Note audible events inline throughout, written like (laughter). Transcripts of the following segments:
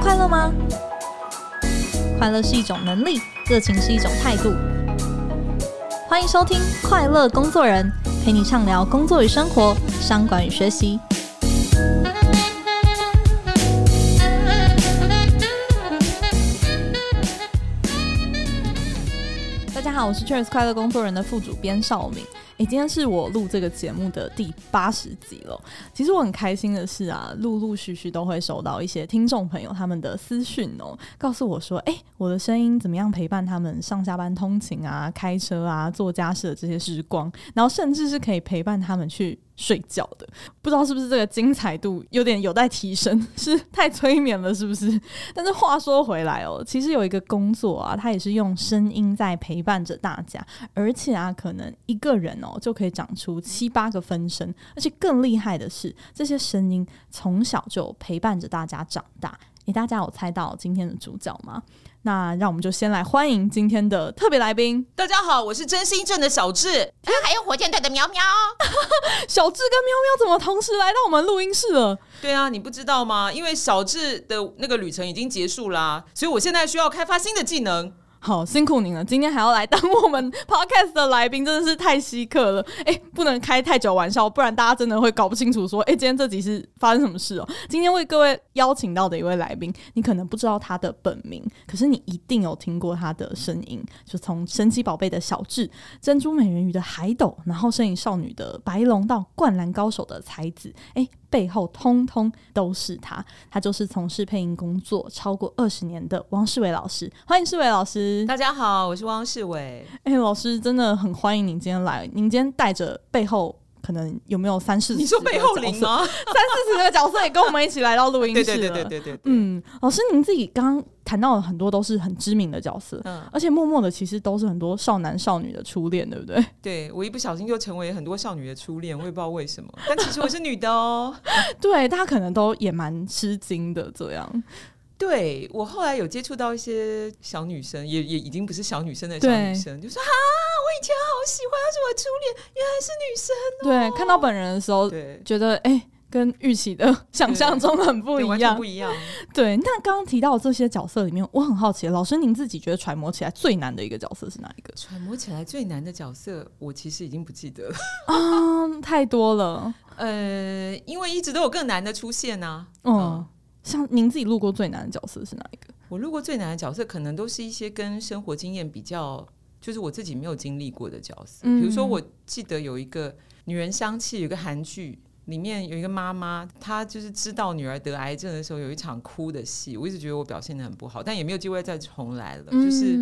快乐吗？快乐是一种能力，热情是一种态度。欢迎收听《快乐工作人》，陪你畅聊工作与生活、商管与学习。大家好，我是 Cheers 快乐工作人的副主编邵敏。诶，今天是我录这个节目的第八十集了。其实我很开心的是啊，陆陆续续都会收到一些听众朋友他们的私讯哦，告诉我说，诶，我的声音怎么样陪伴他们上下班通勤啊、开车啊、做家事的这些时光，然后甚至是可以陪伴他们去睡觉的，不知道是不是这个精彩度有点有待提升，是太催眠了，是不是？但是话说回来哦，其实有一个工作啊，它也是用声音在陪伴着大家，而且啊，可能一个人哦就可以长出七八个分身，而且更厉害的是，这些声音从小就陪伴着大家长大。诶，大家有猜到今天的主角吗？那让我们就先来欢迎今天的特别来宾。大家好，我是真心镇的小智，啊、还有火箭队的喵喵。(laughs) 小智跟喵喵怎么同时来到我们录音室了？对啊，你不知道吗？因为小智的那个旅程已经结束啦，所以我现在需要开发新的技能。好辛苦您了，今天还要来当我们 (laughs) podcast 的来宾，真的是太稀客了。哎、不能开太久玩笑，不然大家真的会搞不清楚。说，哎、今天这集是发生什么事哦？今天为各位邀请到的一位来宾，你可能不知道他的本名，可是你一定有听过他的声音。就从神奇宝贝的小智、珍珠美人鱼的海斗，然后声影少女的白龙到灌篮高手的才子，哎、背后通通都是他，他就是从事配音工作超过二十年的汪世伟老师。欢迎世伟老师。大家好，我是汪世伟。哎、欸，老师真的很欢迎您今天来。您今天带着背后可能有没有三四十？你说背后灵吗？(laughs) 三四十个角色也跟我们一起来到录音 (laughs) 室了。对对对对对对。嗯，老师您自己刚刚。谈到的很多都是很知名的角色，嗯，而且默默的其实都是很多少男少女的初恋，对不对？对，我一不小心就成为很多少女的初恋，我也不知道为什么，但其实我是女的哦。(laughs) 对，大家可能都也蛮吃惊的这样。对，我后来有接触到一些小女生，也也已经不是小女生的小女生，就说啊，我以前好喜欢，她是我初恋，原来是女生哦。对，看到本人的时候，对，觉得哎。欸跟预期的想象中很不一样，不一样。(laughs) 对，那刚刚提到的这些角色里面，我很好奇，老师您自己觉得揣摩起来最难的一个角色是哪一个？揣摩起来最难的角色，我其实已经不记得了 (laughs) 啊，太多了。呃，因为一直都有更难的出现呢、啊。嗯，嗯，像您自己录过最难的角色是哪一个？我录过最难的角色，可能都是一些跟生活经验比较，就是我自己没有经历过的角色。嗯、比如说，我记得有一个《女人香气》，有一个韩剧。里面有一个妈妈，她就是知道女儿得癌症的时候，有一场哭的戏。我一直觉得我表现的很不好，但也没有机会再重来了，嗯、就是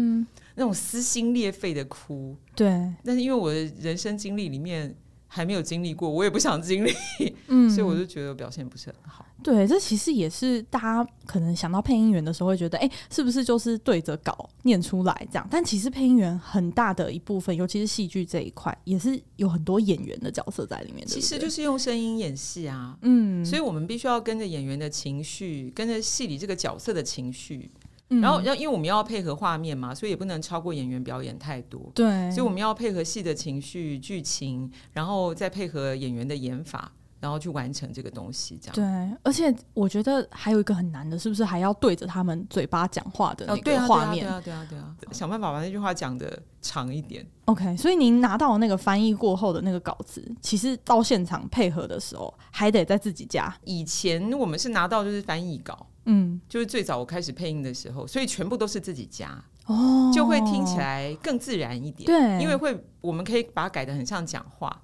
那种撕心裂肺的哭。对，但是因为我的人生经历里面还没有经历过，我也不想经历，(laughs) 嗯，所以我就觉得表现不是很好。对，这其实也是大家可能想到配音员的时候会觉得，哎，是不是就是对着稿念出来这样？但其实配音员很大的一部分，尤其是戏剧这一块，也是有很多演员的角色在里面。其实就是用声音演戏啊，嗯，所以我们必须要跟着演员的情绪，跟着戏里这个角色的情绪，嗯、然后要因为我们要配合画面嘛，所以也不能超过演员表演太多。对，所以我们要配合戏的情绪、剧情，然后再配合演员的演法。然后去完成这个东西，这样对。而且我觉得还有一个很难的，是不是还要对着他们嘴巴讲话的那个画面？对啊，对啊，对啊，对啊，想办法把那句话讲的长一点。OK，所以您拿到那个翻译过后的那个稿子，其实到现场配合的时候，还得在自己加。以前我们是拿到就是翻译稿，嗯，就是最早我开始配音的时候，所以全部都是自己加，哦，就会听起来更自然一点。对，因为会我们可以把它改的很像讲话。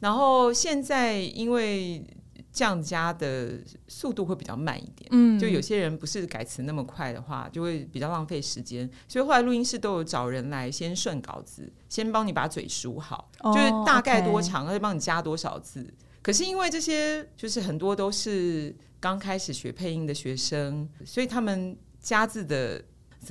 然后现在因为这样加的速度会比较慢一点，嗯，就有些人不是改词那么快的话，就会比较浪费时间。所以后来录音室都有找人来先顺稿子，先帮你把嘴数好，哦、就是大概多长，再帮你加多少字。可是因为这些就是很多都是刚开始学配音的学生，所以他们加字的。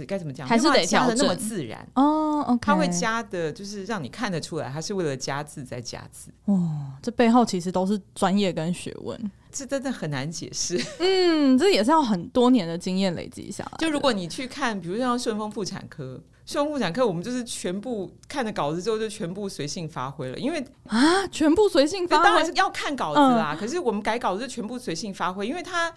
该怎么讲？还是得加的那么自然哦。Oh, okay. 他会加的，就是让你看得出来，他是为了加字在加字。哦，这背后其实都是专业跟学问，这真的很难解释。(laughs) 嗯，这也是要很多年的经验累积下来。就如果你去看，比如像顺丰妇产科，顺丰妇产科，我们就是全部看了稿子之后就全部随性发挥了，因为啊，全部随性发挥，当然是要看稿子啦。嗯、可是我们改稿子就全部随性发挥，因为它。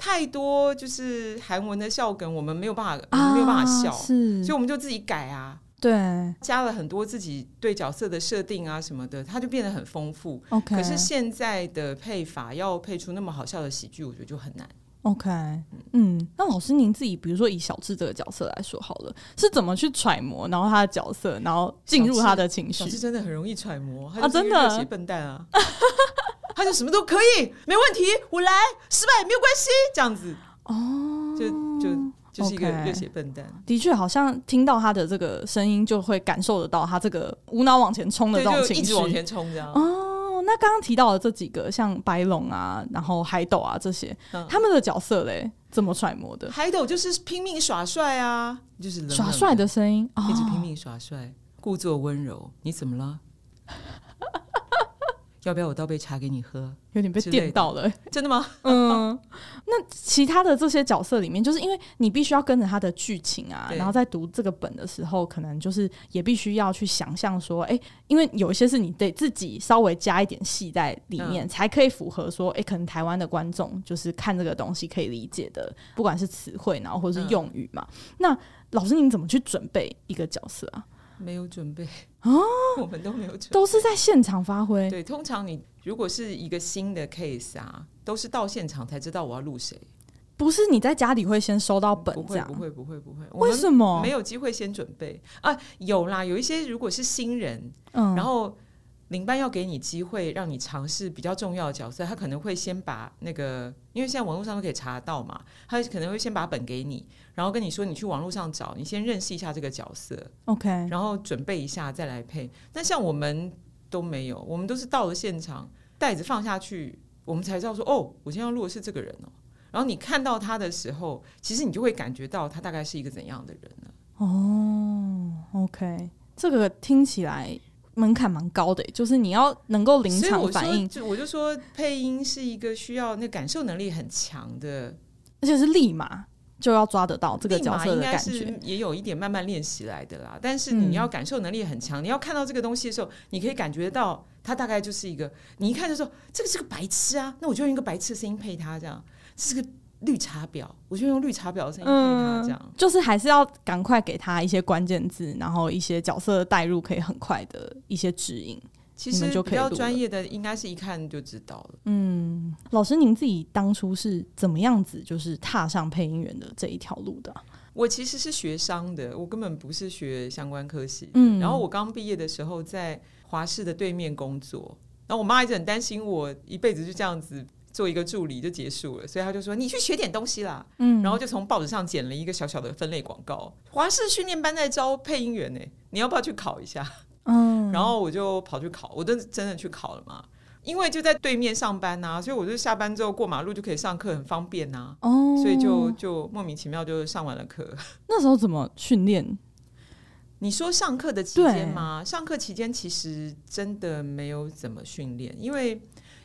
太多就是韩文的笑梗，我们没有办法，我们没有办法笑，是，所以我们就自己改啊。对，加了很多自己对角色的设定啊什么的，它就变得很丰富。OK，可是现在的配法要配出那么好笑的喜剧，我觉得就很难。OK，嗯，那老师您自己，比如说以小智这个角色来说好了，是怎么去揣摩，然后他的角色，然后进入他的情绪？小智真的很容易揣摩，他就是一个热血笨蛋啊，他就什么都可以，没问题，我来，失败没有关系，这样子哦，就就。就是一个热血笨蛋，okay, 的确，好像听到他的这个声音，就会感受得到他这个无脑往前冲的这种情绪，一直往前冲这样。哦，那刚刚提到的这几个，像白龙啊，然后海斗啊这些，嗯、他们的角色嘞，怎么揣摩的？海斗就是拼命耍帅啊，就是冷冷耍帅的声音，一直拼命耍帅，哦、故作温柔。你怎么了？要不要我倒杯茶给你喝？有点被电到了，真的吗？(laughs) 嗯，那其他的这些角色里面，就是因为你必须要跟着他的剧情啊，然后在读这个本的时候，可能就是也必须要去想象说，哎、欸，因为有一些是你得自己稍微加一点戏在里面，嗯、才可以符合说，哎、欸，可能台湾的观众就是看这个东西可以理解的，不管是词汇，然后或者是用语嘛。嗯、那老师，你怎么去准备一个角色啊？没有准备啊，(laughs) 我们都没有准备，都是在现场发挥。对，通常你如果是一个新的 case 啊，都是到现场才知道我要录谁。不是你在家里会先收到本这样？不会，不会，不会，不会。为什么没有机会先准备啊？有啦，有一些如果是新人，嗯，然后。领班要给你机会，让你尝试比较重要的角色，他可能会先把那个，因为现在网络上都可以查得到嘛，他可能会先把本给你，然后跟你说你去网络上找，你先认识一下这个角色，OK，然后准备一下再来配。那像我们都没有，我们都是到了现场，袋子放下去，我们才知道说，哦，我今天要录的是这个人哦。然后你看到他的时候，其实你就会感觉到他大概是一个怎样的人呢？哦，OK，这个听起来。门槛蛮高的，就是你要能够临场反应。就我就说，配音是一个需要那感受能力很强的，而且是立马就要抓得到这个角色的感觉。也有一点慢慢练习来的啦。但是你要感受能力很强，嗯、你要看到这个东西的时候，你可以感觉到它大概就是一个，你一看就说这个是个白痴啊，那我就用一个白痴的声音配他，这样这是个。绿茶婊，我就用绿茶婊的声音配他，这样、嗯、就是还是要赶快给他一些关键字，然后一些角色的代入，可以很快的一些指引。其实比较专业的，应该是一看就知道了。嗯，老师，您自己当初是怎么样子，就是踏上配音员的这一条路的？我其实是学商的，我根本不是学相关科系。嗯，然后我刚毕业的时候在华视的对面工作，然后我妈一直很担心我一辈子就这样子。做一个助理就结束了，所以他就说，你去学点东西啦，嗯，然后就从报纸上剪了一个小小的分类广告，华视训练班在招配音员呢，你要不要去考一下？嗯，(laughs) 然后我就跑去考，我都真的去考了嘛，因为就在对面上班呐、啊，所以我就下班之后过马路就可以上课，很方便呐、啊，哦，所以就就莫名其妙就上完了课。(laughs) 那时候怎么训练？你说上课的期间吗？上课期间其实真的没有怎么训练，因为。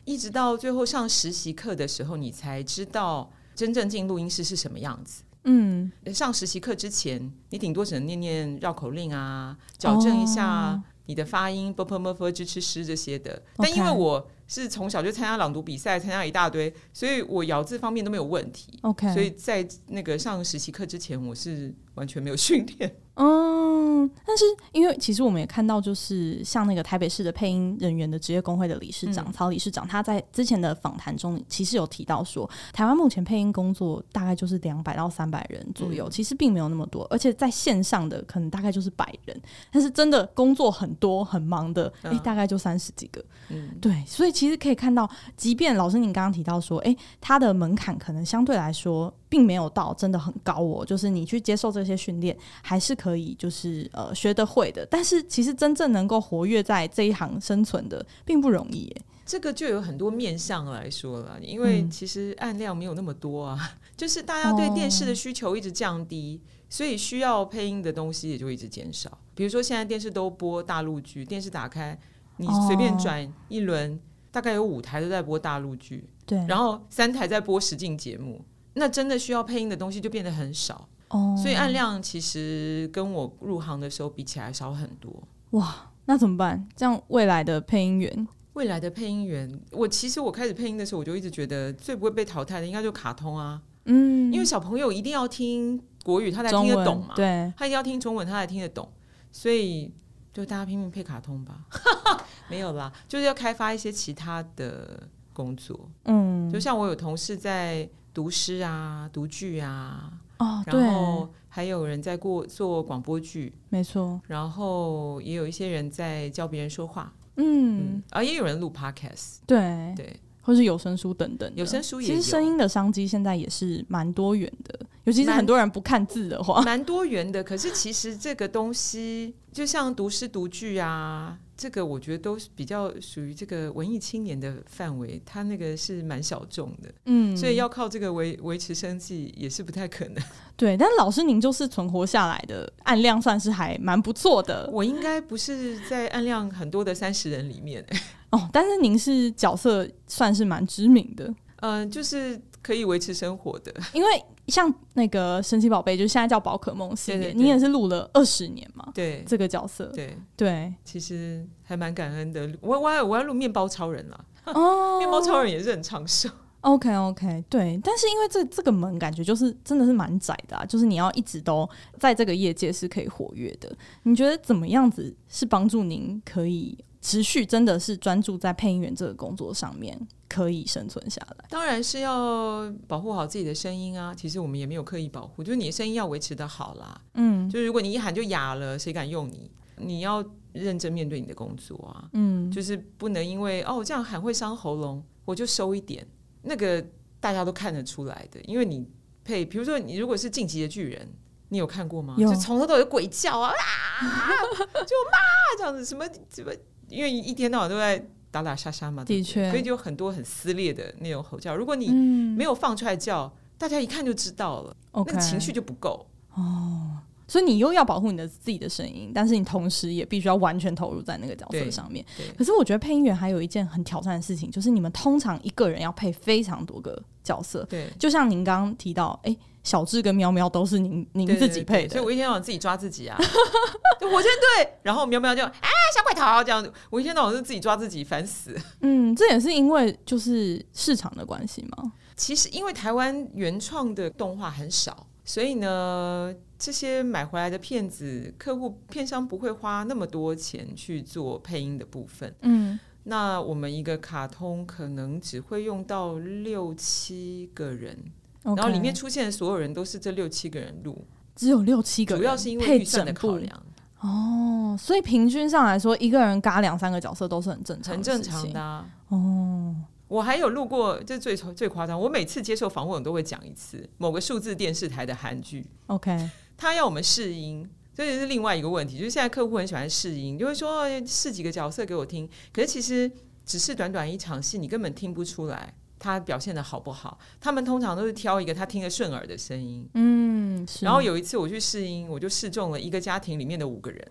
一直到最后上实习课的时候，你才知道真正进录音室是什么样子。嗯，上实习课之前，你顶多只能念念绕口令啊，矫正一下你的发音，b p m f zh ch sh 这些的。但因为我是从小就参加朗读比赛，参加一大堆，所以我咬字方面都没有问题。OK，所以在那个上实习课之前，我是完全没有训练。嗯，但是因为其实我们也看到，就是像那个台北市的配音人员的职业工会的理事长、嗯、曹理事长，他在之前的访谈中其实有提到说，台湾目前配音工作大概就是两百到三百人左右，嗯、其实并没有那么多，而且在线上的可能大概就是百人，但是真的工作很多很忙的，哎、嗯欸，大概就三十几个。嗯，对，所以其实可以看到，即便老师您刚刚提到说，哎、欸，他的门槛可能相对来说。并没有到真的很高哦，就是你去接受这些训练，还是可以就是呃学得会的。但是其实真正能够活跃在这一行生存的，并不容易耶。这个就有很多面向来说了，因为其实案量没有那么多啊，嗯、(laughs) 就是大家对电视的需求一直降低，哦、所以需要配音的东西也就一直减少。比如说现在电视都播大陆剧，电视打开你随便转一轮，哦、大概有五台都在播大陆剧，对，然后三台在播实境节目。那真的需要配音的东西就变得很少哦，所以按量其实跟我入行的时候比起来少很多。哇，那怎么办？这样未来的配音员，未来的配音员，我其实我开始配音的时候，我就一直觉得最不会被淘汰的应该就卡通啊。嗯，因为小朋友一定要听国语，他才听得懂嘛。对，他一定要听中文，他才听得懂。所以就大家拼命配卡通吧。(laughs) 没有啦，就是要开发一些其他的工作。嗯，就像我有同事在读诗啊、读剧啊。哦，然后还有人在过做广播剧，没错。然后也有一些人在教别人说话，嗯，啊、嗯，也有人录 podcast，对对，或是有声书等等。有声书也，其实声音的商机现在也是蛮多元的，尤其是很多人不看字的话，蛮多元的。可是其实这个东西，就像读诗读剧啊。这个我觉得都是比较属于这个文艺青年的范围，他那个是蛮小众的，嗯，所以要靠这个维维持生计也是不太可能。(laughs) 对，但老师您就是存活下来的案量算是还蛮不错的。我应该不是在案量很多的三十人里面 (laughs) 哦，但是您是角色算是蛮知名的，嗯、呃，就是可以维持生活的，因为。像那个神奇宝贝，就现在叫宝可梦系列，你也是录了二十年嘛？对，这个角色，对对，其实还蛮感恩的。我我要我要录面包超人了，哦，(laughs) 面包超人也是很长寿。OK OK，对，但是因为这这个门感觉就是真的是蛮窄的啊，就是你要一直都在这个业界是可以活跃的。你觉得怎么样子是帮助您可以持续真的是专注在配音员这个工作上面？可以生存下来，当然是要保护好自己的声音啊。其实我们也没有刻意保护，就是你的声音要维持的好啦。嗯，就是如果你一喊就哑了，谁敢用你？你要认真面对你的工作啊。嗯，就是不能因为哦这样喊会伤喉咙，我就收一点。那个大家都看得出来的，因为你配，比如说你如果是晋级的巨人，你有看过吗？有就从头到尾鬼叫啊，啊就骂这样子，什么什么，因为一天到晚都在。打打杀杀嘛，的确，所以就有很多很撕裂的那种吼叫。如果你没有放出来叫，嗯、大家一看就知道了.那个情绪就不够哦。所以你又要保护你的自己的声音，但是你同时也必须要完全投入在那个角色上面。可是我觉得配音员还有一件很挑战的事情，就是你们通常一个人要配非常多个角色。对，就像您刚刚提到，哎、欸。小智跟喵喵都是您您自己配的，所以我一天到晚自己抓自己啊，火箭队，然后喵喵就啊小鬼头这样子，我一天到晚是自己抓自己，烦死。嗯，这也是因为就是市场的关系吗？其实因为台湾原创的动画很少，所以呢，这些买回来的片子，客户片商不会花那么多钱去做配音的部分。嗯，那我们一个卡通可能只会用到六七个人。Okay. 然后里面出现的所有人都是这六七个人录，只有六七个人，主要是因为预算的考量哦。所以平均上来说，一个人嘎两三个角色都是很正常，很正常的啊。哦，我还有录过，这最最夸张。我每次接受访问，我都会讲一次某个数字电视台的韩剧。OK，他要我们试音，这也是另外一个问题。就是现在客户很喜欢试音，就会说试几个角色给我听。可是其实只是短短一场戏，你根本听不出来。他表现的好不好？他们通常都是挑一个他听得顺耳的声音。嗯，然后有一次我去试音，我就试中了一个家庭里面的五个人。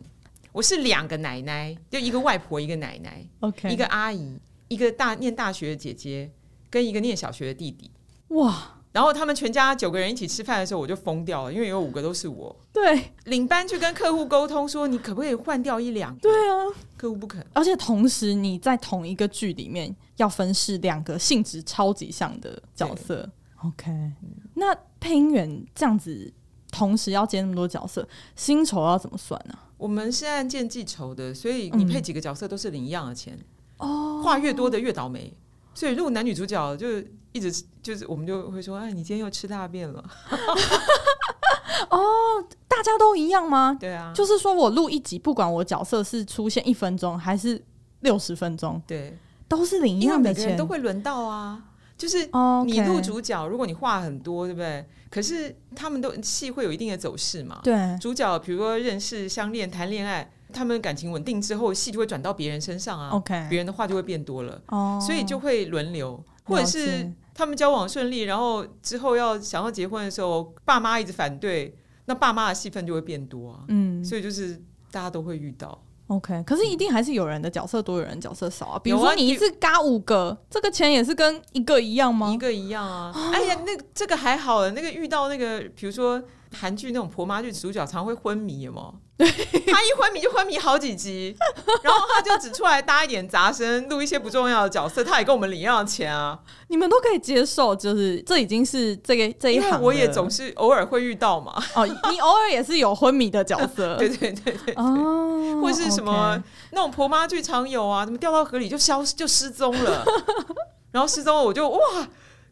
我是两个奶奶，就一个外婆，一个奶奶，OK，一个阿姨，一个大念大学的姐姐，跟一个念小学的弟弟。哇！然后他们全家九个人一起吃饭的时候，我就疯掉了，因为有五个都是我。对，领班去跟客户沟通说：“你可不可以换掉一两个？”对啊，客户不肯。而且同时你在同一个剧里面要分饰两个性质超级像的角色。OK，那配音员这样子同时要接那么多角色，薪酬要怎么算呢？啊？我们是按件计酬的，所以你配几个角色都是领一样的钱。哦，话越多的越倒霉。所以如果男女主角就一直就是，我们就会说，哎，你今天又吃大便了。(laughs) 哦，大家都一样吗？对啊，就是说我录一集，不管我角色是出现一分钟还是六十分钟，对，都是领一样的钱，人都会轮到啊。就是你录主角，如果你话很多，对不对？可是他们都戏会有一定的走势嘛。对，主角比如说认识、相恋、谈恋爱。他们感情稳定之后，戏就会转到别人身上啊。OK，别人的话就会变多了，oh, 所以就会轮流，或者是他们交往顺利，然后之后要想要结婚的时候，爸妈一直反对，那爸妈的戏份就会变多啊。嗯，所以就是大家都会遇到。OK，可是一定还是有人的角色多，有人角色少啊。比如说你一次嘎五个，啊、这个钱也是跟一个一样吗？一个一样啊。(gasps) 哎呀，那个这个还好，那个遇到那个，比如说韩剧那种婆妈剧主角常会昏迷，有吗？(laughs) 对，他一昏迷就昏迷好几集，(laughs) 然后他就只出来搭一点杂声，录一些不重要的角色，他也跟我们领一样的钱啊。你们都可以接受，就是这已经是这个这一行，我也总是偶尔会遇到嘛。(laughs) 哦，你偶尔也是有昏迷的角色，对对对对哦，或是什么、okay、那种婆妈剧常有啊，怎么掉到河里就消失就失踪了，然后失踪了我就哇。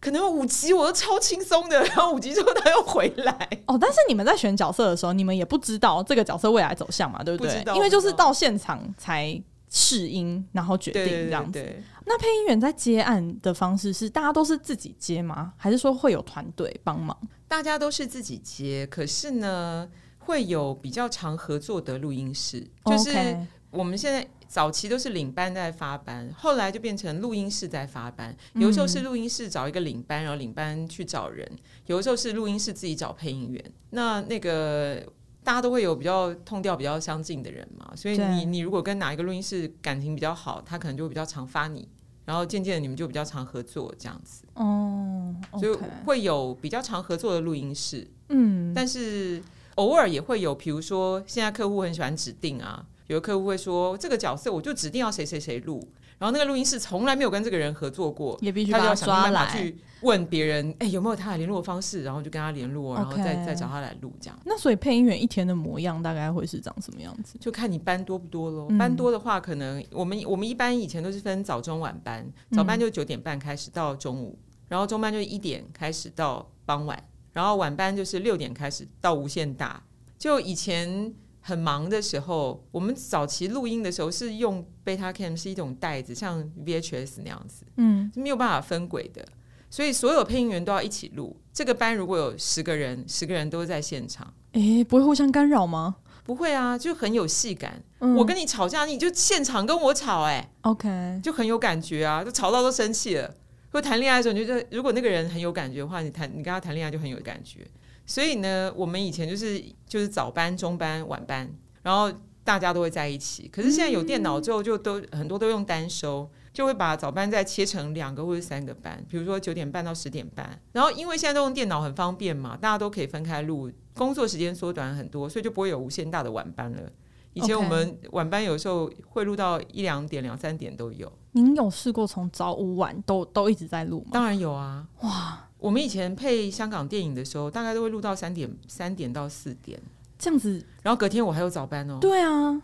可能五集我都超轻松的，然后五集之后他又回来。哦，但是你们在选角色的时候，你们也不知道这个角色未来走向嘛，对不对？不因为就是到现场才试音，然后决定这样子。那配音员在接案的方式是大家都是自己接吗？还是说会有团队帮忙？大家都是自己接，可是呢，会有比较常合作的录音室，就是我们现在。早期都是领班在发班，后来就变成录音室在发班。有的时候是录音室找一个领班，然后领班去找人；有的时候是录音室自己找配音员。那那个大家都会有比较痛调比较相近的人嘛，所以你你如果跟哪一个录音室感情比较好，他可能就会比较常发你，然后渐渐的你们就比较常合作这样子。哦所以会有比较常合作的录音室。嗯，但是偶尔也会有，比如说现在客户很喜欢指定啊。有的客户会说，这个角色我就指定要谁谁谁录，然后那个录音室从来没有跟这个人合作过，也必须他就要想办法去问别人，哎，有没有他的联络方式，然后就跟他联络，然后再、再找他来录这样。那所以配音员一天的模样大概会是长什么样子？就看你班多不多喽、嗯。班多的话，可能我们我们一般以前都是分早中晚班，早班就九点半开始到中午，嗯、然后中班就一点开始到傍晚，然后晚班就是六点开始到无限大。就以前。很忙的时候，我们早期录音的时候是用 Betacam，是一种袋子，像 VHS 那样子，嗯，是没有办法分轨的，所以所有配音员都要一起录。这个班如果有十个人，十个人都在现场，诶，不会互相干扰吗？不会啊，就很有戏感。嗯。我跟你吵架，你就现场跟我吵，哎，OK，就很有感觉啊，就吵到都生气了。或谈恋爱的时候，你就觉得如果那个人很有感觉的话，你谈你跟他谈恋爱就很有感觉。所以呢，我们以前就是就是早班、中班、晚班，然后大家都会在一起。可是现在有电脑之后，就都很多都用单收，就会把早班再切成两个或者三个班，比如说九点半到十点半。然后因为现在都用电脑很方便嘛，大家都可以分开录，工作时间缩短很多，所以就不会有无限大的晚班了。以前我们晚班有时候会录到一两点、两三点都有。您有试过从早午晚都都一直在录吗？当然有啊！哇。我们以前配香港电影的时候，大概都会录到三点，三点到四点这样子，然后隔天我还有早班哦。对啊。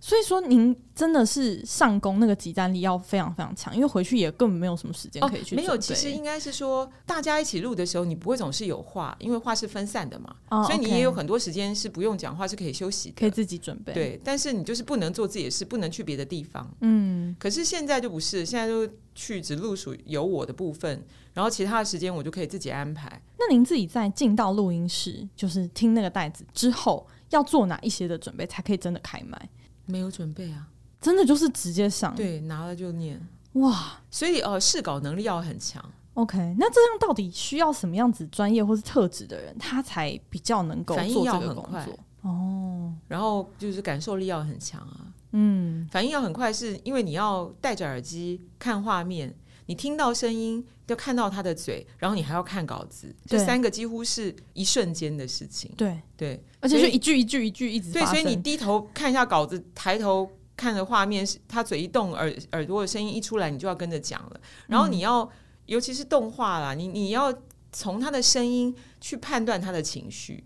所以说，您真的是上工那个集战力要非常非常强，因为回去也根本没有什么时间可以去、哦。没有，其实应该是说，大家一起录的时候，你不会总是有话，因为话是分散的嘛，哦、所以你也有很多时间是不用讲话，是可以休息的，可以自己准备。对，但是你就是不能做自己的事，不能去别的地方。嗯，可是现在就不是，现在就去只录属有我的部分，然后其他的时间我就可以自己安排。那您自己在进到录音室，就是听那个袋子之后，要做哪一些的准备，才可以真的开麦？没有准备啊。真的就是直接上，对，拿了就念，哇！所以呃，试稿能力要很强。OK，那这样到底需要什么样子专业或是特质的人，他才比较能够做这个工作？哦，然后就是感受力要很强啊。嗯，反应要很快，是因为你要戴着耳机看画面，你听到声音，要看到他的嘴，然后你还要看稿子，这三个几乎是一瞬间的事情。对对，而且就一句一句一句一直对，所以你低头看一下稿子，抬头。看着画面是，他嘴一动，耳耳朵的声音一出来，你就要跟着讲了。然后你要，嗯、尤其是动画啦，你你要从他的声音去判断他的情绪。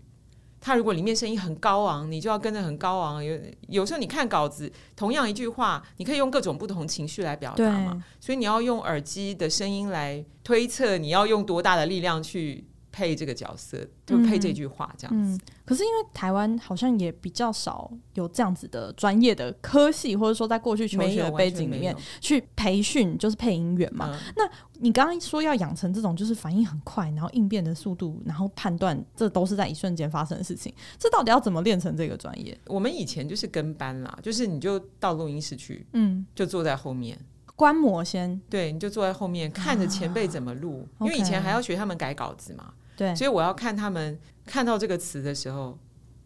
他如果里面声音很高昂，你就要跟着很高昂。有有时候你看稿子，同样一句话，你可以用各种不同情绪来表达嘛。所以你要用耳机的声音来推测，你要用多大的力量去。配这个角色，就配这句话这样子。可是因为台湾好像也比较少有这样子的专业的科系，或者说在过去求学的背景里面去培训，就是配音员嘛。嗯、那你刚刚说要养成这种就是反应很快，然后应变的速度，然后判断，这都是在一瞬间发生的事情。这到底要怎么练成这个专业？我们以前就是跟班啦，就是你就到录音室去，嗯，就坐在后面观摩先。对，你就坐在后面看着前辈怎么录、啊，因为以前还要学他们改稿子嘛。对，所以我要看他们看到这个词的时候，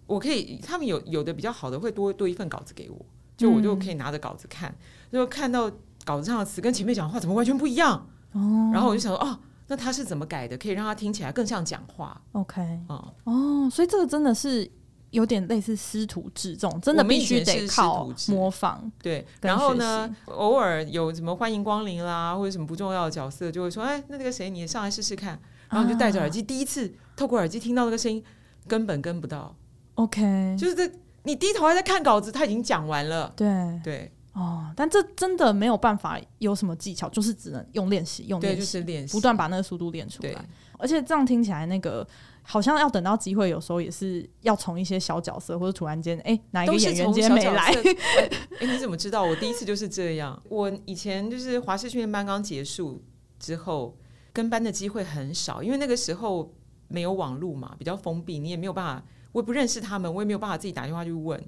我可以，他们有有的比较好的会多多一份稿子给我，就我就可以拿着稿子看，就看到稿子上的词跟前辈讲的话怎么完全不一样，哦，然后我就想说，哦，那他是怎么改的，可以让他听起来更像讲话。OK，哦，哦，所以这个真的是有点类似师徒制这种，真的必须得靠模仿。对，然后呢，偶尔有什么欢迎光临啦，或者什么不重要的角色，就会说：“哎，那那个谁，你上来试试看。”然后你就戴着耳机，啊、第一次透过耳机听到那个声音，根本跟不到。OK，就是这，你低头还在看稿子，他已经讲完了。对对。哦，但这真的没有办法有什么技巧，就是只能用练习，用练习，就是练习，不断把那个速度练出来。而且这样听起来，那个好像要等到机会，有时候也是要从一些小角色，或者突然间，哎，哪一个演员今天没来？(laughs) 哎、欸，你怎么知道？我第一次就是这样。我以前就是华视训练班刚结束之后，跟班的机会很少，因为那个时候没有网络嘛，比较封闭，你也没有办法，我也不认识他们，我也没有办法自己打电话去问。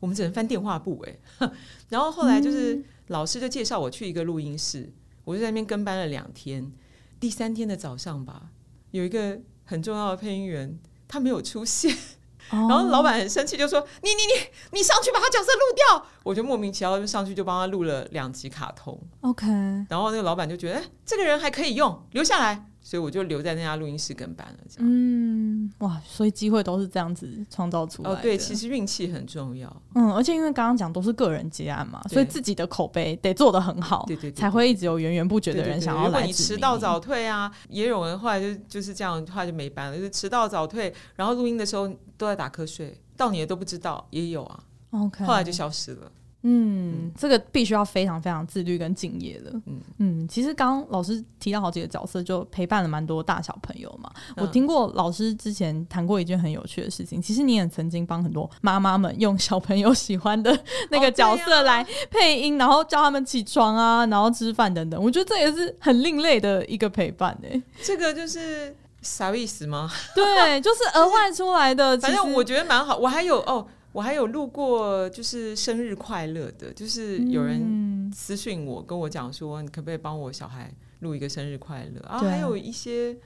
我们只能翻电话簿哎，(laughs) 然后后来就是老师就介绍我去一个录音室，嗯、我就在那边跟班了两天。第三天的早上吧，有一个很重要的配音员他没有出现，(laughs) 哦、然后老板很生气，就说：“你你你你上去把他角色录掉。”我就莫名其妙就上去就帮他录了两集卡通。OK，然后那个老板就觉得，哎，这个人还可以用，留下来。所以我就留在那家录音室跟班了，这样。嗯，哇，所以机会都是这样子创造出来的。哦，对，其实运气很重要。嗯，而且因为刚刚讲都是个人接案嘛，所以自己的口碑得做得很好，对对，对，才会一直有源源不绝的人想要来。如果你迟到早退啊，也有人后来就就是这样，后来就没班了，就是迟到早退，然后录音的时候都在打瞌睡，到你的都不知道，也有啊。OK，后来就消失了。嗯，这个必须要非常非常自律跟敬业的。嗯嗯，其实刚刚老师提到好几个角色，就陪伴了蛮多大小朋友嘛。嗯、我听过老师之前谈过一件很有趣的事情，其实你也曾经帮很多妈妈们用小朋友喜欢的那个角色来配音，哦啊、然后叫他们起床啊，然后吃饭等等。我觉得这也是很另类的一个陪伴诶、欸。这个就是啥意思吗？(laughs) 对，就是额外出来的。反正我觉得蛮好。我还有哦。我还有录过，就是生日快乐的，就是有人私信我，跟我讲说，你可不可以帮我小孩录一个生日快乐啊？还有一些，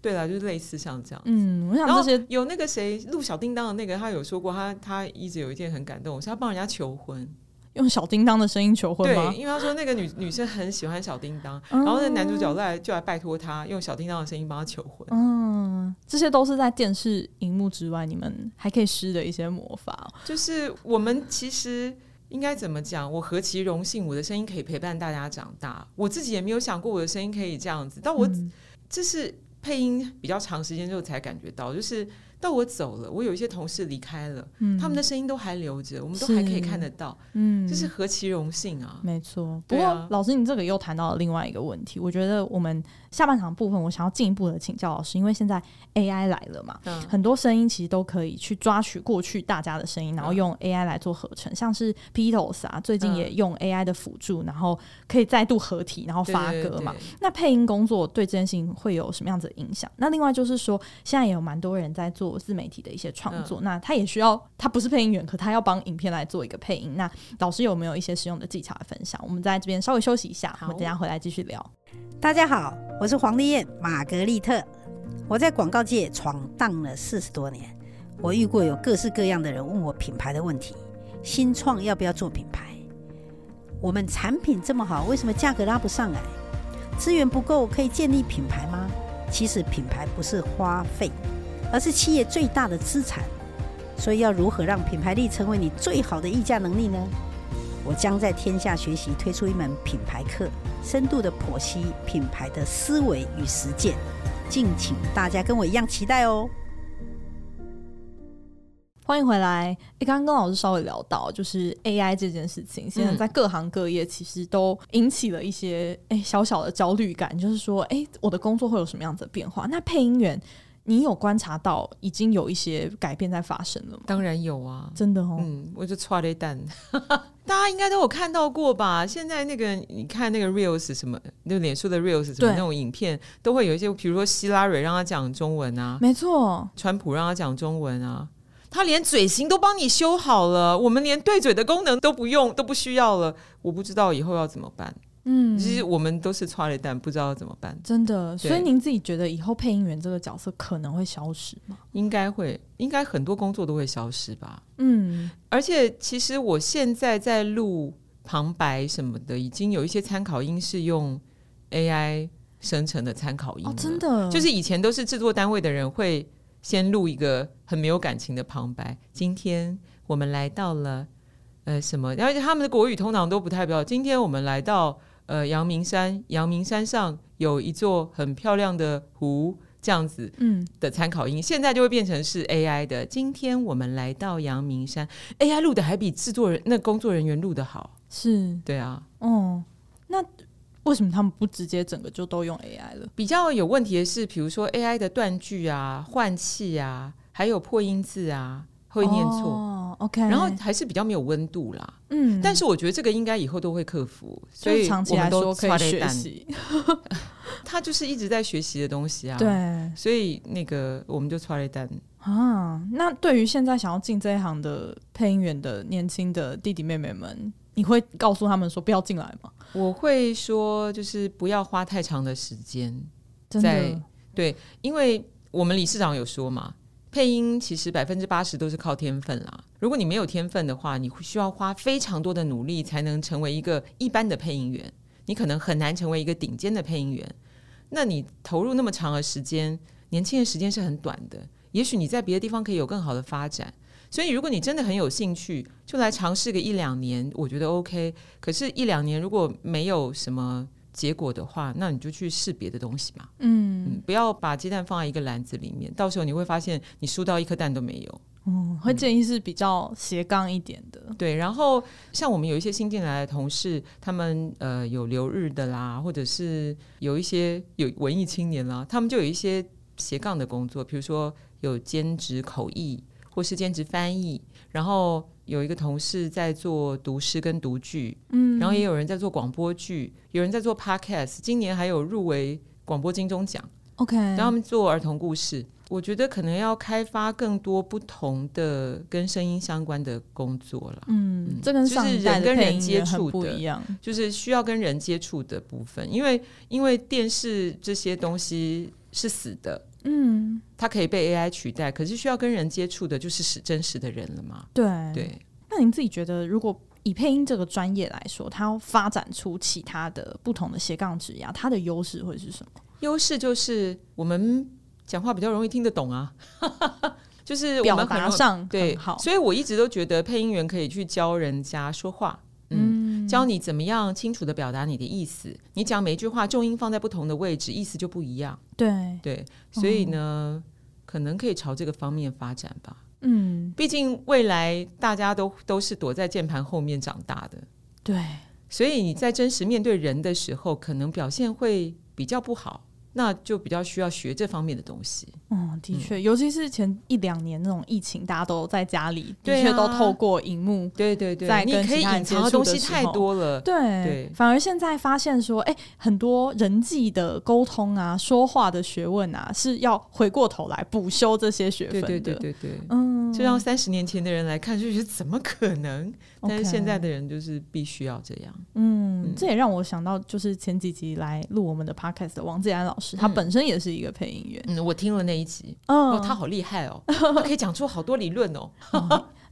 对了，就是类似像这样，嗯，我想这些有那个谁录小叮当的那个，他有说过他，他他一直有一件很感动，是他帮人家求婚。用小叮当的声音求婚吗？对，因为他说那个女女生很喜欢小叮当，嗯、然后那男主角来就来拜托他用小叮当的声音帮他求婚。嗯，这些都是在电视荧幕之外，你们还可以施的一些魔法。就是我们其实应该怎么讲？我何其荣幸，我的声音可以陪伴大家长大。我自己也没有想过我的声音可以这样子，但我、嗯、这是配音比较长时间之后才感觉到，就是。到我走了，我有一些同事离开了，嗯、他们的声音都还留着，我们都还可以看得到，嗯，这是何其荣幸啊！没错，不过、啊、老师，你这个又谈到了另外一个问题，我觉得我们下半场部分，我想要进一步的请教老师，因为现在 AI 来了嘛，嗯、很多声音其实都可以去抓取过去大家的声音，然后用 AI 来做合成，嗯、像是 Beatles 啊，最近也用 AI 的辅助，然后可以再度合体，然后发歌嘛。那配音工作对这件事情会有什么样子的影响？那另外就是说，现在也有蛮多人在做。自媒体的一些创作，嗯、那他也需要，他不是配音员，可他要帮影片来做一个配音。那老师有没有一些实用的技巧来分享？我们在这边稍微休息一下，好我们等下回来继续聊。大家好，我是黄丽燕玛格丽特，我在广告界闯荡了四十多年，我遇过有各式各样的人问我品牌的问题，新创要不要做品牌？我们产品这么好，为什么价格拉不上来？资源不够，可以建立品牌吗？其实品牌不是花费。而是企业最大的资产，所以要如何让品牌力成为你最好的议价能力呢？我将在天下学习推出一门品牌课，深度的剖析品牌的思维与实践，敬请大家跟我一样期待哦。欢迎回来！诶，刚刚跟老师稍微聊到，就是 AI 这件事情，现在在各行各业其实都引起了一些诶小小的焦虑感，就是说，诶，我的工作会有什么样子的变化？那配音员。你有观察到已经有一些改变在发生了吗？当然有啊，真的哦。嗯，我就剉咧等，(laughs) 大家应该都有看到过吧？现在那个你看那个 reels 什么，那脸书的 reels 什么那种影片，都会有一些，比如说希拉蕊让他讲中文啊，没错，川普让他讲中文啊，他连嘴型都帮你修好了，我们连对嘴的功能都不用，都不需要了。我不知道以后要怎么办。嗯，其实我们都是剉咧等，不知道怎么办。真的，所以您自己觉得以后配音员这个角色可能会消失吗？应该会，应该很多工作都会消失吧。嗯，而且其实我现在在录旁白什么的，已经有一些参考音是用 AI 生成的参考音。哦，真的，就是以前都是制作单位的人会先录一个很没有感情的旁白。今天我们来到了呃什么？而且他们的国语通常都不太标。今天我们来到呃阳明山，阳明山上有一座很漂亮的湖。这样子，嗯的参考音，嗯、现在就会变成是 AI 的。今天我们来到阳明山，AI 录的还比制作人那工作人员录的好，是对啊，哦，那为什么他们不直接整个就都用 AI 了？比较有问题的是，比如说 AI 的断句啊、换气啊，还有破音字啊，会念错。哦、OK，然后还是比较没有温度啦。嗯，但是我觉得这个应该以后都会克服，所以长期来说可以学习。(laughs) 他就是一直在学习的东西啊，对，所以那个我们就出来单啊。那对于现在想要进这一行的配音员的年轻的弟弟妹妹们，你会告诉他们说不要进来吗？我会说，就是不要花太长的时间在真的对，因为我们理事长有说嘛，配音其实百分之八十都是靠天分啦。如果你没有天分的话，你需要花非常多的努力才能成为一个一般的配音员，你可能很难成为一个顶尖的配音员。那你投入那么长的时间，年轻的时间是很短的。也许你在别的地方可以有更好的发展。所以，如果你真的很有兴趣，就来尝试个一两年，我觉得 OK。可是，一两年如果没有什么结果的话，那你就去试别的东西嘛。嗯，嗯，不要把鸡蛋放在一个篮子里面，到时候你会发现你输到一颗蛋都没有。嗯，会建议是比较斜杠一点的。嗯，对，然后像我们有一些新进来的同事，他们呃有留日的啦，或者是有一些有文艺青年啦，他们就有一些斜杠的工作，比如说有兼职口译，或是兼职翻译，然后有一个同事在做读诗跟读剧，嗯，然后也有人在做广播剧，有人在做 podcast，今年还有入围广播金钟奖，OK，然后他们做儿童故事。我觉得可能要开发更多不同的跟声音相关的工作了。嗯，这跟上一代的配音员很不一样，就是需要跟人接触的部分，因为因为电视这些东西是死的，嗯，它可以被 AI 取代，可是需要跟人接触的，就是是真实的人了嘛？对对。那您自己觉得，如果以配音这个专业来说，它要发展出其他的不同的斜杠职业，它的优势会是什么？优势就是我们。讲话比较容易听得懂啊，(laughs) 就是我们表达上对好，所以我一直都觉得配音员可以去教人家说话，嗯，嗯教你怎么样清楚的表达你的意思。你讲每一句话重音放在不同的位置，意思就不一样。对对，所以呢，嗯、可能可以朝这个方面发展吧。嗯，毕竟未来大家都都是躲在键盘后面长大的，对，所以你在真实面对人的时候，可能表现会比较不好。那就比较需要学这方面的东西。嗯，的确，尤其是前一两年那种疫情，大家都在家里，的确都透过荧幕，对对对，在跟其他人接触的东西太多了。对对，反而现在发现说，哎，很多人际的沟通啊，说话的学问啊，是要回过头来补修这些学分的。对对对对对，嗯，就让三十年前的人来看，就觉得怎么可能？但是现在的人就是必须要这样。嗯，这也让我想到，就是前几集来录我们的 podcast 的王志安老师，他本身也是一个配音员。嗯，我听了那一集，哦，他好厉害哦，他可以讲出好多理论 (laughs) 哦。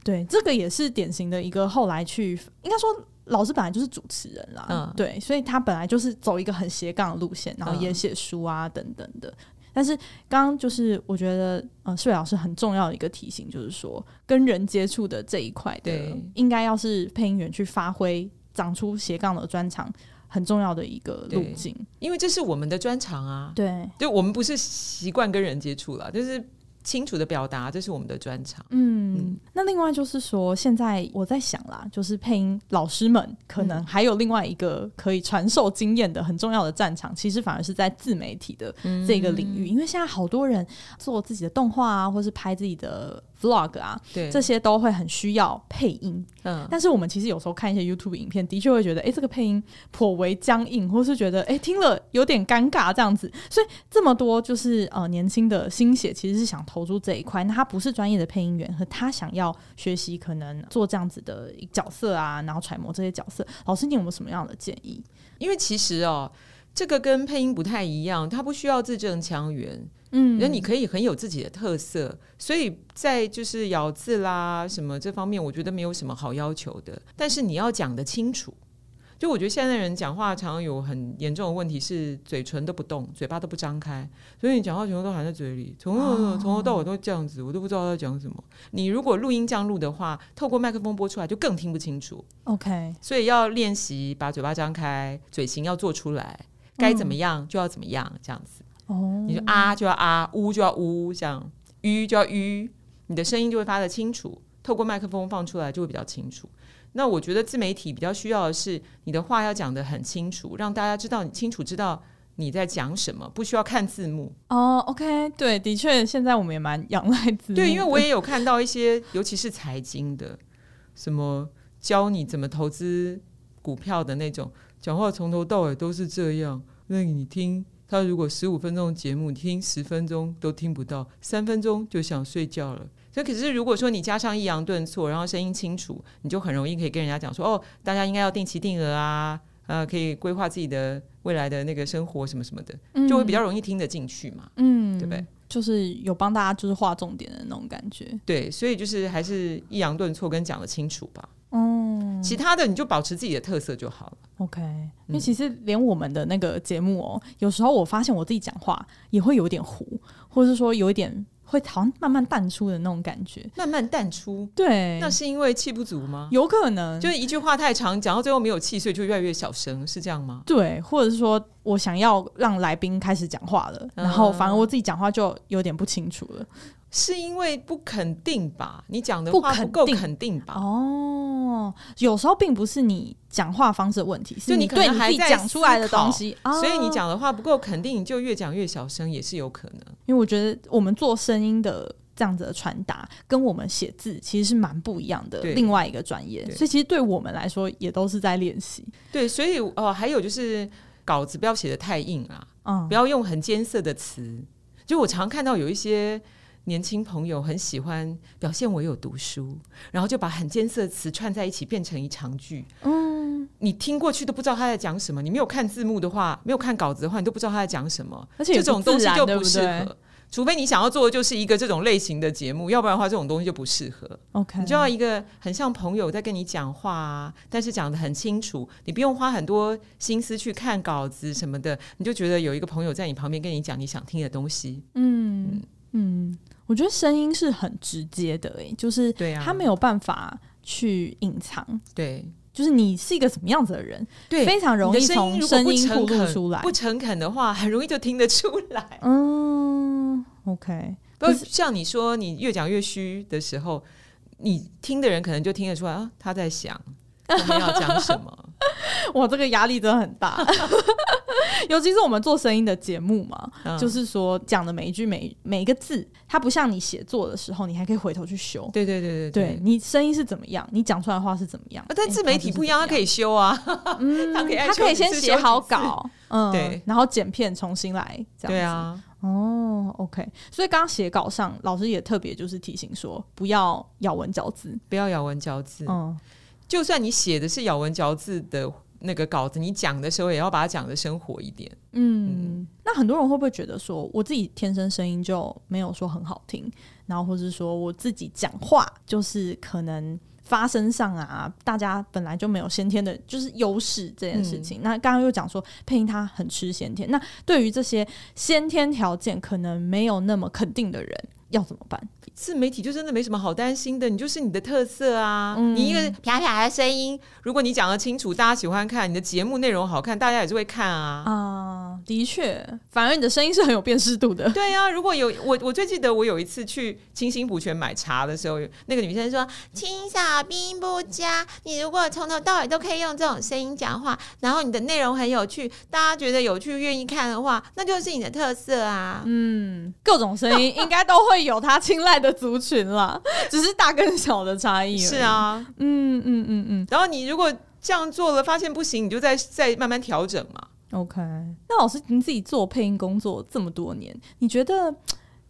对，这个也是典型的一个后来去，应该说老师本来就是主持人啦。嗯，对，所以他本来就是走一个很斜杠的路线，然后也写书啊等等的。但是刚刚就是我觉得，呃，世纬老师很重要的一个提醒，就是说跟人接触的这一块，对，应该要是配音员去发挥，长出斜杠的专长，很重要的一个路径，因为这是我们的专长啊。对，就我们不是习惯跟人接触了，就是。清楚的表达，这是我们的专长。嗯，嗯，那另外就是说，现在我在想啦，就是配音老师们可能还有另外一个可以传授经验的很重要的战场，其实反而是在自媒体的这个领域，嗯、因为现在好多人做自己的动画啊，或是拍自己的。Vlog 啊，对，这些都会很需要配音。嗯，但是我们其实有时候看一些 YouTube 影片，的确会觉得，哎，这个配音颇为僵硬，或是觉得，哎，听了有点尴尬这样子。所以这么多就是呃年轻的心血，其实是想投入这一块。那他不是专业的配音员，和他想要学习可能做这样子的角色啊，然后揣摩这些角色。老师，你有没有什么样的建议？因为其实哦，这个跟配音不太一样，他不需要字正腔圆。嗯，那你可以很有自己的特色，所以在就是咬字啦什么这方面，我觉得没有什么好要求的。但是你要讲得清楚，就我觉得现在的人讲话常常有很严重的问题，是嘴唇都不动，嘴巴都不张开，所以你讲话全部都含在嘴里，从从头到尾都这样子，我都不知道在讲什么。你如果录音这样录的话，透过麦克风播出来就更听不清楚。OK，所以要练习把嘴巴张开，嘴型要做出来，该怎么样就要怎么样，这样子。哦，你就啊就要啊，呜就要呜，这样，吁就要吁，你的声音就会发的清楚。透过麦克风放出来就会比较清楚。那我觉得自媒体比较需要的是你的话要讲的很清楚，让大家知道你清楚知道你在讲什么，不需要看字幕。哦，OK，对，的确，现在我们也蛮仰赖字幕。对，因为我也有看到一些，尤其是财经的，什么教你怎么投资股票的那种，讲话从头到尾都是这样。那你听他如果十五分钟的节目，听十分钟都听不到，三分钟就想睡觉了。所以，可是如果说你加上抑扬顿挫，然后声音清楚，你就很容易可以跟人家讲说：“哦，大家应该要定期定额啊，呃，可以规划自己的未来的那个生活什么什么的，嗯、就会比较容易听得进去嘛。”嗯，对不对？就是有帮大家就是划重点的那种感觉。对，所以就是还是抑扬顿挫跟讲得清楚吧。嗯，其他的你就保持自己的特色就好了。OK，因为其实连我们的那个节目哦，有时候我发现我自己讲话也会有点糊，或者是说有一点。会好像慢慢淡出的那种感觉，慢慢淡出。对，那是因为气不足吗？有可能，就是一句话太长，讲到最后没有气，所以就越来越小声，是这样吗？对，或者是说我想要让来宾开始讲话了，嗯、然后反而我自己讲话就有点不清楚了。是因为不肯定吧？你讲的话不够肯定吧？哦，有时候并不是你讲话方式的问题，是你对你自己讲出来的东西，所以你讲的话不够肯定，你就越讲越小声，也是有可能。因为我觉得我们做声音的这样子的传达，跟我们写字其实是蛮不一样的，另外一个专业。所以其实对我们来说，也都是在练习。对，所以哦，还有就是稿子不要写的太硬啊，嗯，不要用很艰涩的词。就我常看到有一些。年轻朋友很喜欢表现我有读书，然后就把很艰涩的词串在一起变成一长句。嗯，你听过去都不知道他在讲什么。你没有看字幕的话，没有看稿子的话，你都不知道他在讲什么。而且这种东西就不适合，对对，除非你想要做的就是一个这种类型的节目，要不然的话，这种东西就不适合。OK，你就要一个很像朋友在跟你讲话啊，但是讲的很清楚，你不用花很多心思去看稿子什么的，你就觉得有一个朋友在你旁边跟你讲你想听的东西。嗯嗯。嗯我觉得声音是很直接的，哎，就是他没有办法去隐藏，对，就是你是一个什么样子的人，对，非常容易从声音透露出来。不诚恳的话，很容易就听得出来。嗯，OK，不是像你说你越讲越虚的时候，你听的人可能就听得出来啊，他在想我们要讲什么。(laughs) 哇，这个压力真的很大。(laughs) (laughs) 尤其是我们做声音的节目嘛，嗯、就是说讲的每一句每每一个字，它不像你写作的时候，你还可以回头去修。对对对对，对，对你声音是怎么样，你讲出来的话是怎么样。但自媒体不一样，它可以修啊，嗯，(laughs) 它可以它可以先写好稿，嗯，对，然后剪片重新来，这样子。对啊，哦，OK。所以刚刚写稿上，老师也特别就是提醒说，不要咬文嚼字，不要咬文嚼字。嗯，就算你写的是咬文嚼字的。那个稿子，你讲的时候也要把它讲的生活一点。嗯，嗯，那很多人会不会觉得说，我自己天生声音就没有说很好听，然后或是说我自己讲话就是可能发声上啊，大家本来就没有先天的，就是优势这件事情。嗯、那刚刚又讲说配音它很吃先天，那对于这些先天条件可能没有那么肯定的人，要怎么办？自媒体就真的没什么好担心的，你就是你的特色啊，嗯、你一个啪啪的声音，如果你讲得清楚，大家喜欢看，你的节目内容好看，大家也是会看啊。啊，的确，反而你的声音是很有辨识度的。对啊，如果有我，我最记得我有一次去清新补泉买茶的时候，那个女生说：“清小兵不佳。”你如果从头到尾都可以用这种声音讲话，然后你的内容很有趣，大家觉得有趣，愿意看的话，那就是你的特色啊。嗯，各种声音应该都会有他青睐的族群啦，(laughs) 只是大跟小的差异。是啊，嗯嗯嗯嗯。然后你如果这样做了，发现不行，你就再再慢慢调整嘛。OK。那老师，您自己做配音工作这么多年，你觉得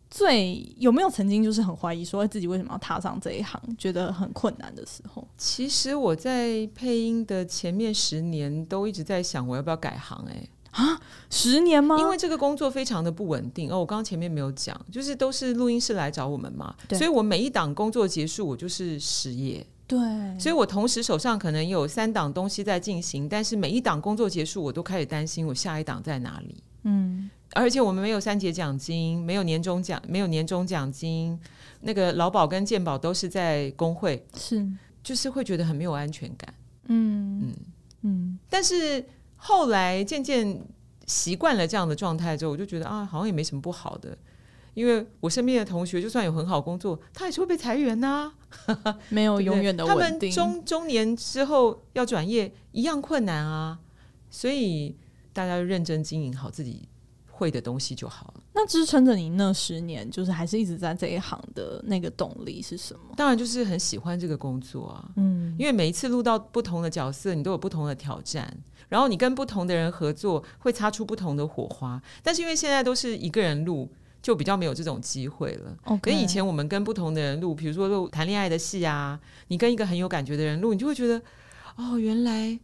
最有没有曾经就是很怀疑说自己为什么要踏上这一行，觉得很困难的时候？其实我在配音的前面十年都一直在想，我要不要改行、欸？哎。啊，十年吗？因为这个工作非常的不稳定哦。我刚刚前面没有讲，就是都是录音室来找我们嘛，所以我每一档工作结束，我就是失业。对，所以我同时手上可能有三档东西在进行，但是每一档工作结束，我都开始担心我下一档在哪里。嗯，而且我们没有三节奖金，没有年终奖，没有年终奖金，那个劳保跟健保都是在工会，是，就是会觉得很没有安全感。嗯嗯嗯，但是后来渐渐习惯了这样的状态之后，我就觉得啊，好像也没什么不好的。因为我身边的同学，就算有很好工作，他也是会被裁员呐、啊，(laughs) 没有永远的稳定。他们中中年之后要转业一样困难啊，所以大家就认真经营好自己会的东西就好了。那支撑着你那十年，就是还是一直在这一行的那个动力是什么？当然就是很喜欢这个工作啊，嗯，因为每一次录到不同的角色，你都有不同的挑战，然后你跟不同的人合作，会擦出不同的火花。但是因为现在都是一个人录。就比较没有这种机会了。Okay. 可以前我们跟不同的人录，比如说录谈恋爱的戏啊，你跟一个很有感觉的人录，你就会觉得，哦，原来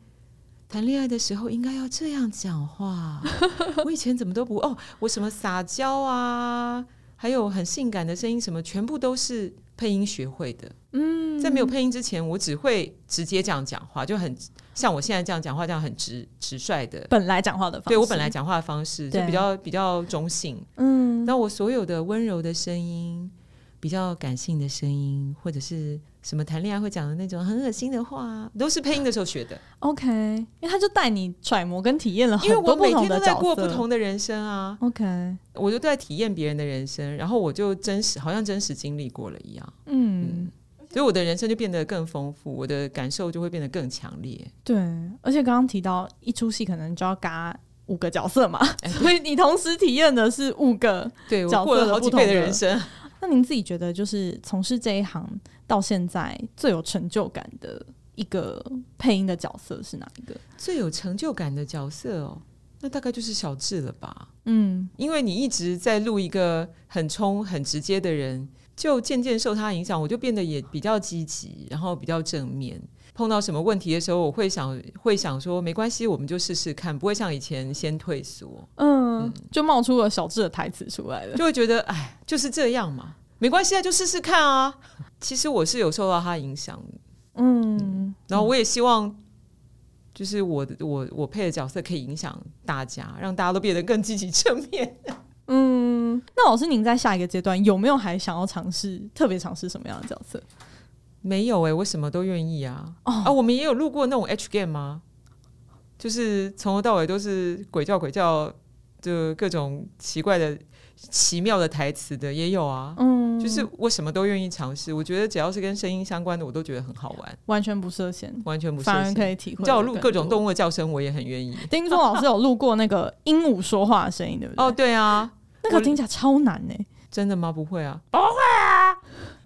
谈恋爱的时候应该要这样讲话。(laughs) 我以前怎么都不哦，我什么撒娇啊，还有很性感的声音，什么全部都是配音学会的。嗯，在没有配音之前，我只会直接这样讲话，就很。像我现在这样讲话，这样很直直率的，本来讲话的方式，对我本来讲话的方式就比较比较中性。嗯，那我所有的温柔的声音，比较感性的声音，或者是什么谈恋爱会讲的那种很恶心的话，都是配音的时候学的。OK，因为他就带你揣摩跟体验了很多不同的，因为我每天都在过不同的人生啊。OK，我就在体验别人的人生，然后我就真实好像真实经历过了一样。嗯。嗯所以我的人生就变得更丰富，我的感受就会变得更强烈。对，而且刚刚提到一出戏可能就要嘎五个角色嘛，欸、(laughs) 所以你同时体验的是五个对，我过了好几倍的人生。那您自己觉得，就是从事这一行到现在最有成就感的一个配音的角色是哪一个？最有成就感的角色哦，那大概就是小智了吧？嗯，因为你一直在录一个很冲、很直接的人。就渐渐受他影响，我就变得也比较积极，然后比较正面。碰到什么问题的时候，我会想，会想说没关系，我们就试试看，不会像以前先退缩。嗯，嗯，就冒出了小智的台词出来了，就会觉得哎，就是这样嘛，没关系啊，就试试看啊。其实我是有受到他影响的，嗯，嗯，然后我也希望，就是我的我我配的角色可以影响大家，让大家都变得更积极正面。(laughs) 嗯，那老师，您在下一个阶段有没有还想要尝试特别尝试什么样的角色？没有哎、欸，我什么都愿意啊。哦、啊，我们也有录过那种 H game 吗？就是从头到尾都是鬼叫鬼叫，就各种奇怪的、奇妙的台词的也有啊。嗯，就是我什么都愿意尝试。我觉得只要是跟声音相关的，我都觉得很好玩，完全不设限，完全不设限，反而可以体会。叫我录各种动物的叫声，我也很愿意。听说老师有录过那个鹦鹉说话的声音，对不对？(laughs) 哦，对啊。那个听起来超难呢、欸，真的吗？不会啊，不会啊，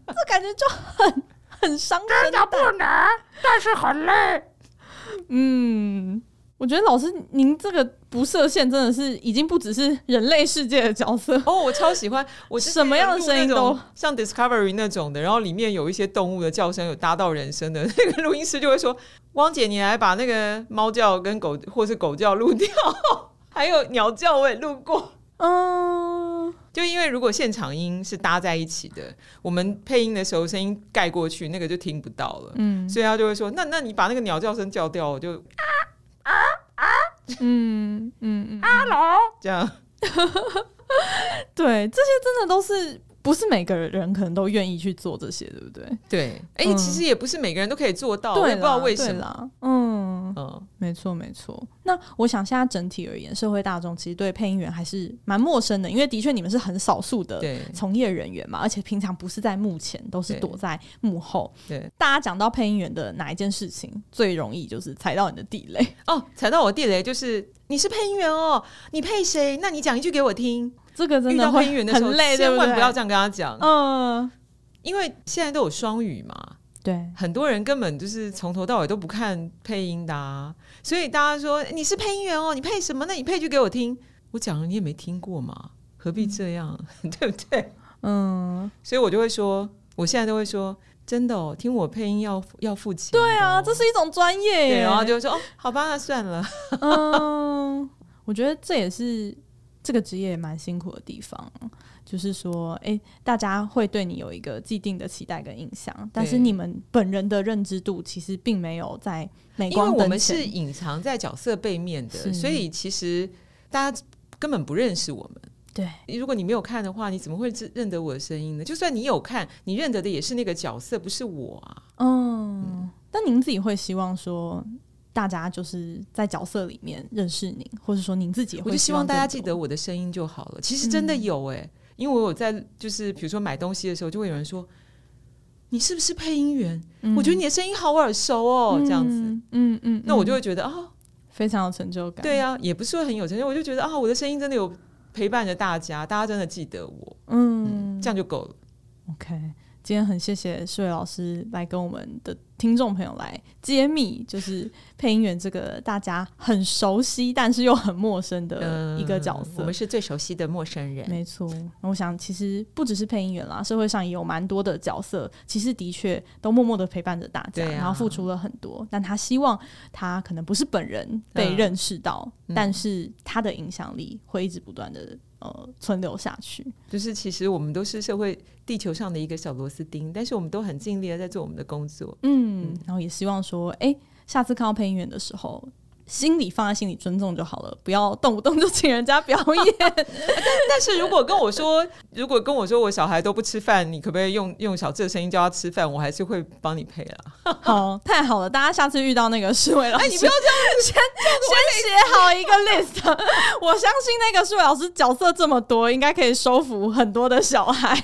这感觉就很很伤身。真的不难，但是很累。嗯，我觉得老师您这个不设限，真的是已经不只是人类世界的角色哦。我超喜欢，我什么样的声音都像 Discovery 那种的，然后里面有一些动物的叫声有搭到人声的，(laughs) 那个录音师就会说：“汪姐，你来把那个猫叫跟狗或是狗叫录掉，还有鸟叫我也录过。”嗯，就因为如果现场音是搭在一起的，我们配音的时候声音盖过去，那个就听不到了。嗯，所以他就会说：“那那你把那个鸟叫声叫掉，我就啊啊啊，嗯嗯嗯，Hello，这样，对，这些真的都是。”不是每个人可能都愿意去做这些，对不对？对，哎、欸，嗯、其实也不是每个人都可以做到，我也不知道为什么。嗯嗯，没错没错。那我想现在整体而言，社会大众其实对配音员还是蛮陌生的，因为的确你们是很少数的从业人员嘛，而且平常不是在幕前，都是躲在幕后。对，对大家讲到配音员的哪一件事情最容易就是踩到你的地雷？哦，踩到我地雷就是你是配音员哦，你配谁？那你讲一句给我听。这个真的会很累，千万不要这样跟他讲。嗯，因为现在都有双语嘛，对，很多人根本就是从头到尾都不看配音的啊，所以大家说你是配音员哦，你配什么？那你配句给我听。我讲了你也没听过嘛，何必这样？嗯、对不对？嗯，所以我就会说，我现在都会说，真的哦，听我配音要要付钱。对啊，这是一种专业耶。然后就会说哦，好吧，那算了。嗯，我觉得这也是。这个职业也蛮辛苦的地方，就是说，哎，大家会对你有一个既定的期待跟印象，但是你们本人的认知度其实并没有在因为我们是隐藏在角色背面的，所以其实大家根本不认识我们。对，如果你没有看的话，你怎么会认得我的声音呢？就算你有看，你认得的也是那个角色，不是我啊。嗯，嗯，但您自己会希望说，大家就是在角色里面认识您，或者说您自己会，我就希望大家记得我的声音就好了。其实真的有哎、欸嗯，因为我有在，就是比如说买东西的时候，就会有人说，你是不是配音员？嗯、我觉得你的声音好耳熟哦，嗯、这样子，嗯嗯，嗯，那我就会觉得啊、哦，非常有成就感。对啊，也不是说很有成就，我就觉得啊，我的声音真的有。陪伴着大家，大家真的记得我，嗯，嗯，这样就够了。OK，今天很谢谢四位老师来跟我们的听众朋友来揭秘，就是配音员这个大家很熟悉，但是又很陌生的一个角色。嗯、我们是最熟悉的陌生人，没错。我想，其实不只是配音员啦，社会上也有蛮多的角色，其实的确都默默的陪伴着大家，啊，然后付出了很多。但他希望他可能不是本人被认识到，嗯、但是他的影响力会一直不断的。呃，存留下去，就是其实我们都是社会地球上的一个小螺丝钉，但是我们都很尽力的在做我们的工作，嗯，嗯，然后也希望说，哎，下次看到配音员的时候。心里放在心里，尊重就好了，不要动不动就请人家表演。(laughs) 但是如果跟我说，如果跟我说我小孩都不吃饭，你可不可以用用小智的声音叫他吃饭？我还是会帮你配了。(laughs) 好，太好了，大家下次遇到那个世伟老师，哎，你不要这样子，先先写好一个 list。(laughs) 我相信那个世伟老师角色这么多，应该可以收服很多的小孩。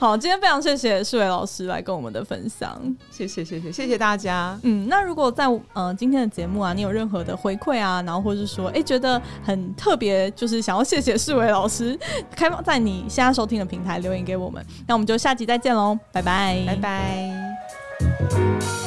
好，今天非常谢谢世伟老师来跟我们的分享，谢谢谢谢谢谢大家。嗯，那如果在呃今天的节目啊，你有任何的回馈啊，然后或者是说，哎，觉得很特别，就是想要谢谢世伟老师开放在你现在收听的平台留言给我们。那我们就下集再见喽，拜拜，拜拜。